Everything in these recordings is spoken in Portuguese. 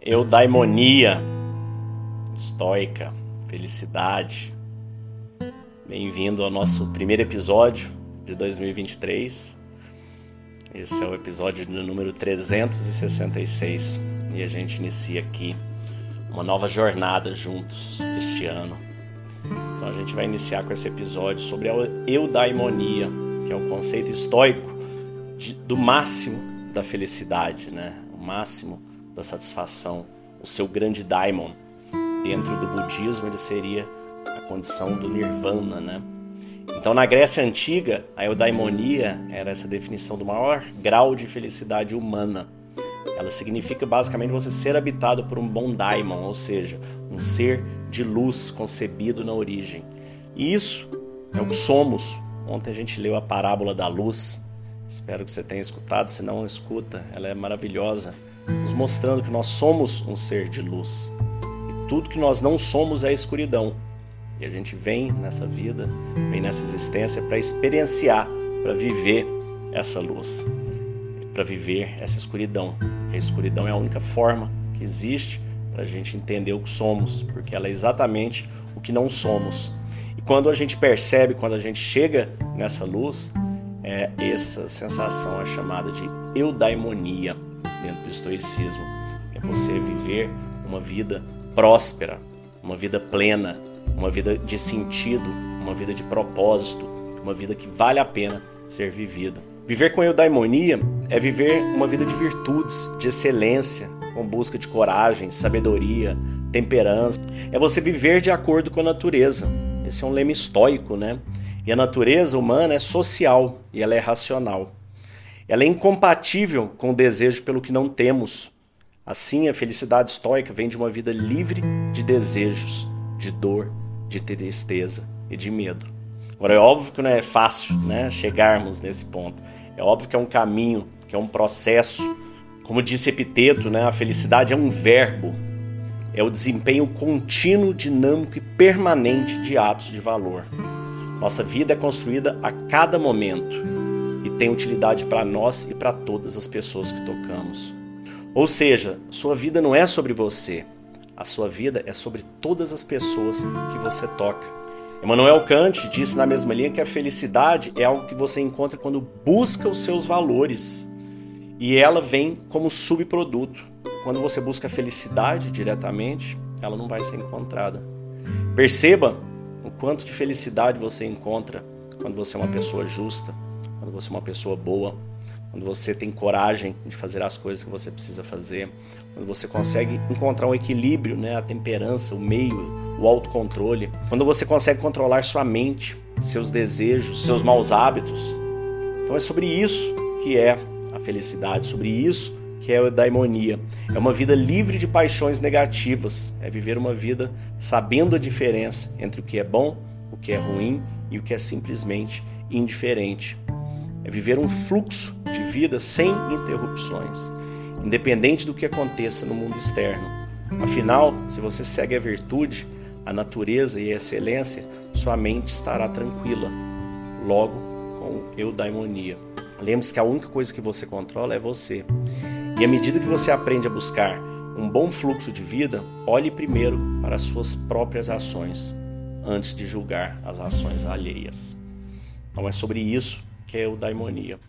eudaimonia, estoica, felicidade. Bem-vindo ao nosso primeiro episódio de 2023. Esse é o episódio número 366 e a gente inicia aqui uma nova jornada juntos este ano. Então a gente vai iniciar com esse episódio sobre a eudaimonia, que é o conceito estoico de, do máximo da felicidade, né? O máximo da satisfação, o seu grande daimon. Dentro do budismo, ele seria a condição do nirvana, né? Então, na Grécia Antiga, a eudaimonia era essa definição do maior grau de felicidade humana. Ela significa basicamente você ser habitado por um bom daimon, ou seja, um ser de luz concebido na origem. E isso é o que somos. Ontem a gente leu a parábola da luz. Espero que você tenha escutado, se não escuta, ela é maravilhosa nos mostrando que nós somos um ser de luz. E tudo que nós não somos é escuridão. E a gente vem nessa vida, vem nessa existência para experienciar, para viver essa luz, para viver essa escuridão. A escuridão é a única forma que existe para a gente entender o que somos, porque ela é exatamente o que não somos. E quando a gente percebe, quando a gente chega nessa luz, é, essa sensação é chamada de eudaimonia dentro do estoicismo. É você viver uma vida próspera, uma vida plena, uma vida de sentido, uma vida de propósito, uma vida que vale a pena ser vivida. Viver com eudaimonia é viver uma vida de virtudes, de excelência, com busca de coragem, sabedoria, temperança. É você viver de acordo com a natureza. Esse é um lema estoico, né? E a natureza humana é social e ela é racional. Ela é incompatível com o desejo pelo que não temos. Assim, a felicidade estoica vem de uma vida livre de desejos, de dor, de tristeza e de medo. Agora, é óbvio que não é fácil né, chegarmos nesse ponto. É óbvio que é um caminho, que é um processo. Como disse Epiteto, né, a felicidade é um verbo. É o desempenho contínuo, dinâmico e permanente de atos de valor. Nossa vida é construída a cada momento e tem utilidade para nós e para todas as pessoas que tocamos. Ou seja, sua vida não é sobre você, a sua vida é sobre todas as pessoas que você toca. Emmanuel Kant disse na mesma linha que a felicidade é algo que você encontra quando busca os seus valores e ela vem como subproduto. Quando você busca a felicidade diretamente, ela não vai ser encontrada. Perceba o quanto de felicidade você encontra quando você é uma pessoa justa, quando você é uma pessoa boa, quando você tem coragem de fazer as coisas que você precisa fazer, quando você consegue encontrar um equilíbrio, né, a temperança, o meio, o autocontrole, quando você consegue controlar sua mente, seus desejos, seus maus hábitos. Então é sobre isso que é a felicidade, sobre isso que é a daimonia. É uma vida livre de paixões negativas, é viver uma vida sabendo a diferença entre o que é bom, o que é ruim e o que é simplesmente indiferente é viver um fluxo de vida sem interrupções, independente do que aconteça no mundo externo. Afinal, se você segue a virtude, a natureza e a excelência, sua mente estará tranquila, logo com eudaimonia. Lembre-se que a única coisa que você controla é você. E à medida que você aprende a buscar um bom fluxo de vida, olhe primeiro para as suas próprias ações, antes de julgar as ações alheias. Então é sobre isso que é o daimonia,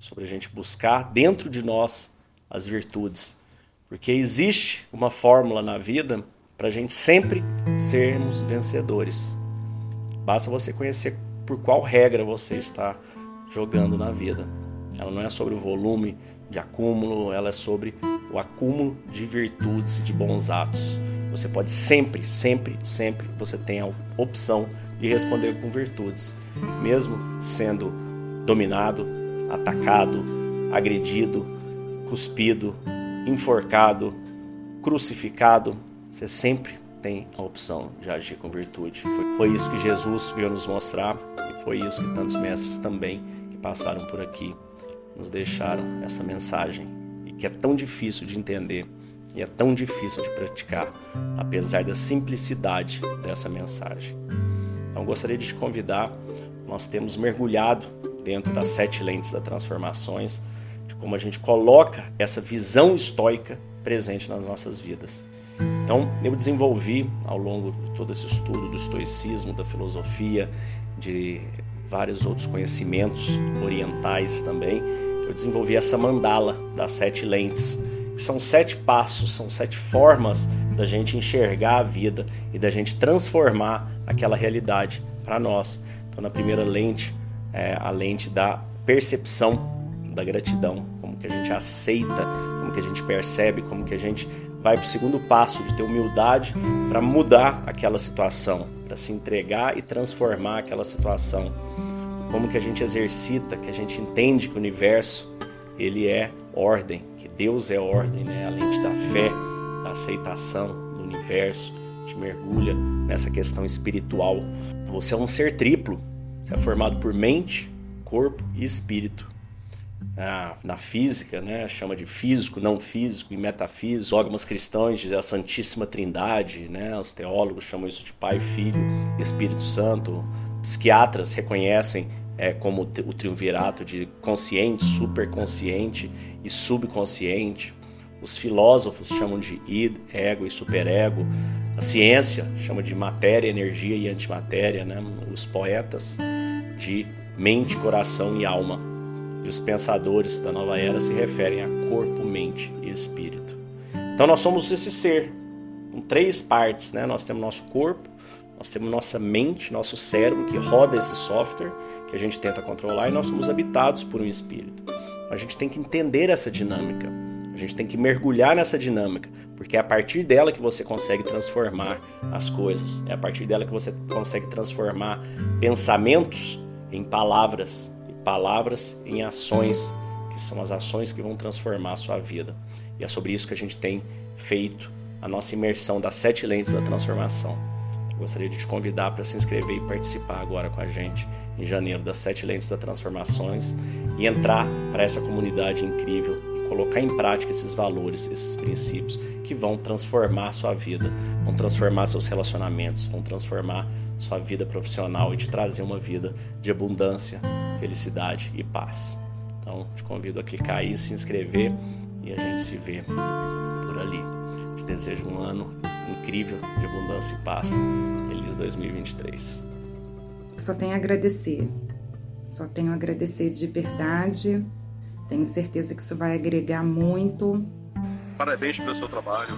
sobre a gente buscar dentro de nós as virtudes, porque existe uma fórmula na vida para a gente sempre sermos vencedores. Basta você conhecer por qual regra você está jogando na vida. Ela não é sobre o volume de acúmulo, ela é sobre o acúmulo de virtudes e de bons atos. Você pode sempre, sempre, sempre você tem a opção de responder com virtudes, mesmo sendo dominado, atacado, agredido, cuspido, enforcado, crucificado, você sempre tem a opção de agir com virtude. Foi, foi isso que Jesus veio nos mostrar e foi isso que tantos mestres também que passaram por aqui nos deixaram essa mensagem e que é tão difícil de entender e é tão difícil de praticar, apesar da simplicidade dessa mensagem. Então gostaria de te convidar, nós temos mergulhado dentro das sete lentes das transformações, de como a gente coloca essa visão estoica presente nas nossas vidas. Então, eu desenvolvi ao longo de todo esse estudo do estoicismo, da filosofia, de vários outros conhecimentos orientais também, eu desenvolvi essa mandala das sete lentes. São sete passos, são sete formas da gente enxergar a vida e da gente transformar aquela realidade para nós. Então, na primeira lente, é a lente da percepção da gratidão, como que a gente aceita, como que a gente percebe, como que a gente vai para o segundo passo de ter humildade para mudar aquela situação, para se entregar e transformar aquela situação. Como que a gente exercita, que a gente entende que o universo ele é ordem, que Deus é ordem, né? além de da fé, da aceitação do universo, te mergulha nessa questão espiritual. Você é um ser triplo, você é formado por mente, corpo e espírito na física, né, chama de físico, não físico e metafísico. Dogmas cristãos dizem a Santíssima Trindade, né, os teólogos chamam isso de Pai, Filho Espírito Santo. Psiquiatras reconhecem é, como o triunvirato de consciente, superconsciente e subconsciente. Os filósofos chamam de id, ego e superego. A ciência chama de matéria, energia e antimatéria. Né? Os poetas de mente, coração e alma. E os pensadores da nova era se referem a corpo, mente e espírito. Então nós somos esse ser, com três partes, né? Nós temos nosso corpo, nós temos nossa mente, nosso cérebro que roda esse software que a gente tenta controlar e nós somos habitados por um espírito. A gente tem que entender essa dinâmica. A gente tem que mergulhar nessa dinâmica, porque é a partir dela que você consegue transformar as coisas. É a partir dela que você consegue transformar pensamentos em palavras palavras em ações, que são as ações que vão transformar a sua vida. E é sobre isso que a gente tem feito a nossa imersão das sete lentes da transformação. Eu gostaria de te convidar para se inscrever e participar agora com a gente em janeiro das sete lentes da transformações e entrar para essa comunidade incrível colocar em prática esses valores, esses princípios que vão transformar sua vida, vão transformar seus relacionamentos, vão transformar sua vida profissional e te trazer uma vida de abundância, felicidade e paz. Então, te convido a clicar aí, se inscrever e a gente se vê por ali. Te desejo um ano incrível de abundância e paz. Feliz 2023. Só tenho a agradecer. Só tenho a agradecer de verdade tenho certeza que isso vai agregar muito. Parabéns pelo seu trabalho.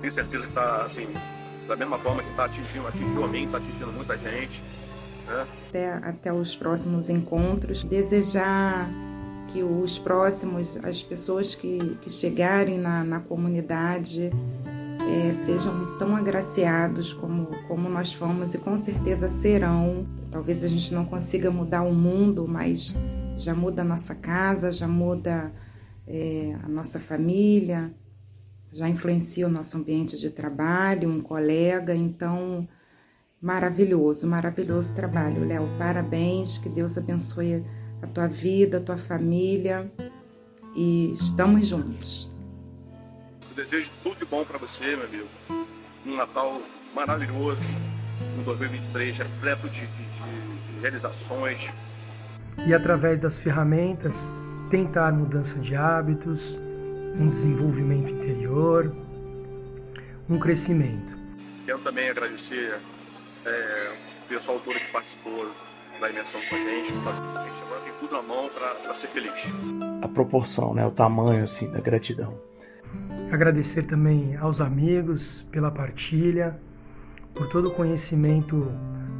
Tenho certeza que está, assim, da mesma forma que está atingindo, atingiu a mim, está atingindo muita gente. Até, até os próximos encontros. Desejar que os próximos, as pessoas que, que chegarem na, na comunidade, é, sejam tão agraciados como, como nós fomos e com certeza serão. Talvez a gente não consiga mudar o mundo, mas já muda a nossa casa, já muda é, a nossa família, já influencia o nosso ambiente de trabalho, um colega, então maravilhoso, maravilhoso trabalho, Léo. Parabéns, que Deus abençoe a tua vida, a tua família e estamos juntos. Eu desejo tudo de bom para você, meu amigo. Um Natal maravilhoso, um 2023 repleto de, de, de, de realizações, e através das ferramentas tentar mudança de hábitos, um desenvolvimento interior, um crescimento. Quero também agradecer é, o pessoal todo que participou da imersão com a gente. A gente agora tem tudo na mão para ser feliz. A proporção, né, o tamanho assim da gratidão. Agradecer também aos amigos pela partilha, por todo o conhecimento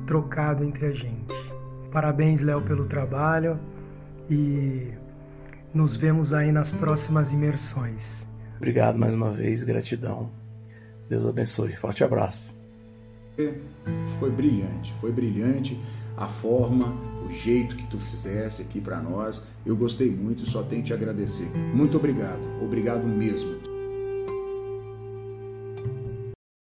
trocado entre a gente. Parabéns, Léo, pelo trabalho e nos vemos aí nas próximas imersões. Obrigado mais uma vez, gratidão. Deus abençoe. Forte abraço. Foi brilhante, foi brilhante a forma, o jeito que tu fizesse aqui para nós. Eu gostei muito, só tenho te agradecer. Muito obrigado, obrigado mesmo.